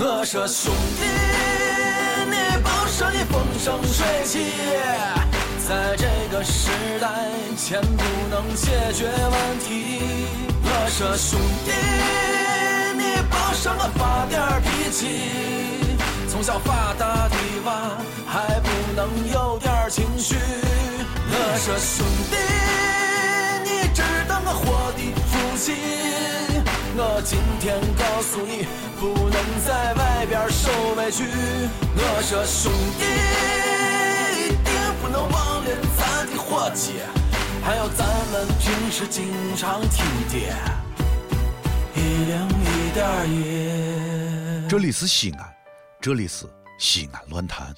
我说兄弟，你甭说你风生水起，在这个时代，钱不能解决问题。我说兄弟，你甭说我发点脾气，从小发大的娃还不能有点情绪。我说兄弟，你知道我活的福气。我今天告诉你，不能外边受委屈。我说兄弟，一定不能忘了咱的伙计，还有咱们平时经常听的，一零一点一。这里是西安，这里是西安论坛。